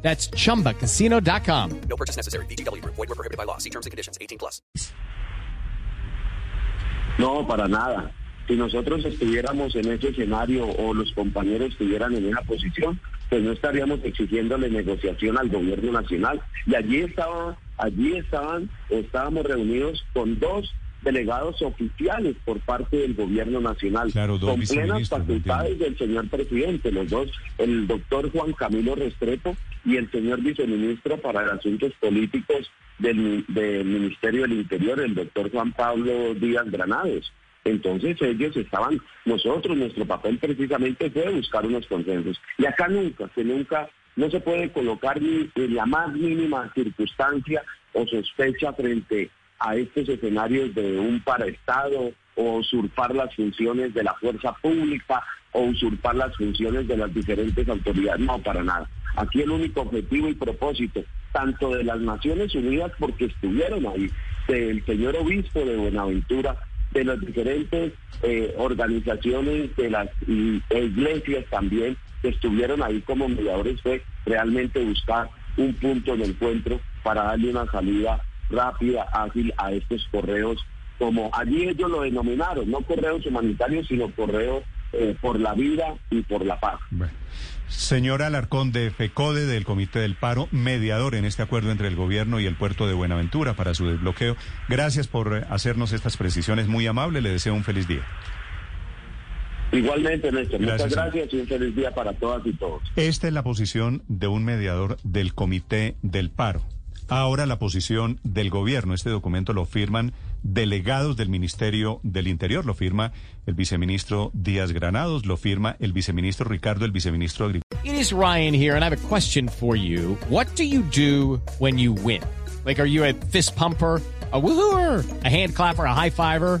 That's chumbacasino.com. No purchase necessary. BGW. Void were prohibited by law. See terms and conditions. 18 plus. No, para nada. Si nosotros estuviéramos en ese escenario o los compañeros estuvieran en esa posición, pues no estaríamos exigiéndole negociación al gobierno nacional. Y allí estaba, allí estaban, estábamos reunidos con dos delegados oficiales por parte del gobierno nacional, Claro, con plenas facultades del señor presidente, los dos, el doctor Juan Camilo Restrepo y el señor viceministro para asuntos políticos del, del Ministerio del Interior, el doctor Juan Pablo Díaz Granados. Entonces ellos estaban, nosotros, nuestro papel precisamente fue buscar unos consensos. Y acá nunca, que nunca, no se puede colocar ni en la más mínima circunstancia o sospecha frente a estos escenarios de un paraestado o usurpar las funciones de la fuerza pública o usurpar las funciones de las diferentes autoridades. No, para nada. Aquí el único objetivo y propósito, tanto de las Naciones Unidas, porque estuvieron ahí, del señor obispo de Buenaventura, de las diferentes eh, organizaciones, de las iglesias también, que estuvieron ahí como mediadores, fue realmente buscar un punto de encuentro para darle una salida rápida, ágil a estos correos, como allí ellos lo denominaron, no correos humanitarios, sino correos eh, por la vida y por la paz. Bueno. Señora Alarcón de FECODE del Comité del Paro, mediador en este acuerdo entre el gobierno y el puerto de Buenaventura para su desbloqueo. Gracias por eh, hacernos estas precisiones. Muy amable. Le deseo un feliz día. Igualmente, Néstor, Gracias, muchas gracias y un feliz día para todas y todos. Esta es la posición de un mediador del Comité del Paro. Ahora la posición del gobierno. Este documento lo firman delegados del Ministerio del Interior. Lo firma el viceministro Díaz Granados, lo firma el viceministro Ricardo, el viceministro Agricultura. It is Ryan here, and I have a question for you. What do you do when you win? Like, are you a fist pumper? A woohooer, a hand clapper, a high fiver.